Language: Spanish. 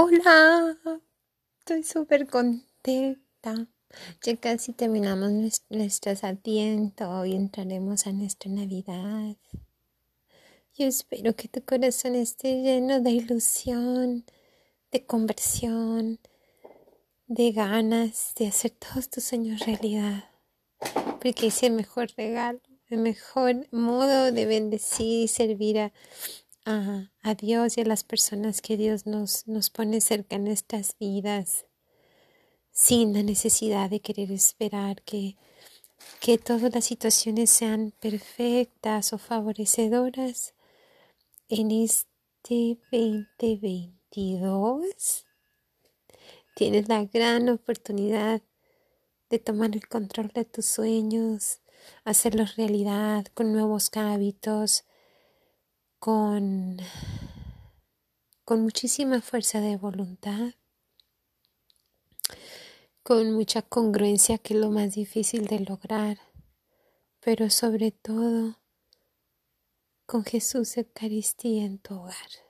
Hola, estoy súper contenta. Ya casi terminamos nuestros adviento y entraremos a nuestra Navidad. Yo espero que tu corazón esté lleno de ilusión, de conversión, de ganas de hacer todos tus sueños realidad. Porque es el mejor regalo, el mejor modo de bendecir y servir a, a, Dios y a las personas que Dios nos, nos pone cerca en nuestras vidas, sin la necesidad de querer esperar que, que todas las situaciones sean perfectas o favorecedoras. En este 2022 tienes la gran oportunidad de tomar el control de tus sueños, hacerlos realidad con nuevos hábitos, con, con muchísima fuerza de voluntad, con mucha congruencia que es lo más difícil de lograr, pero sobre todo con Jesús Eucaristía en tu hogar.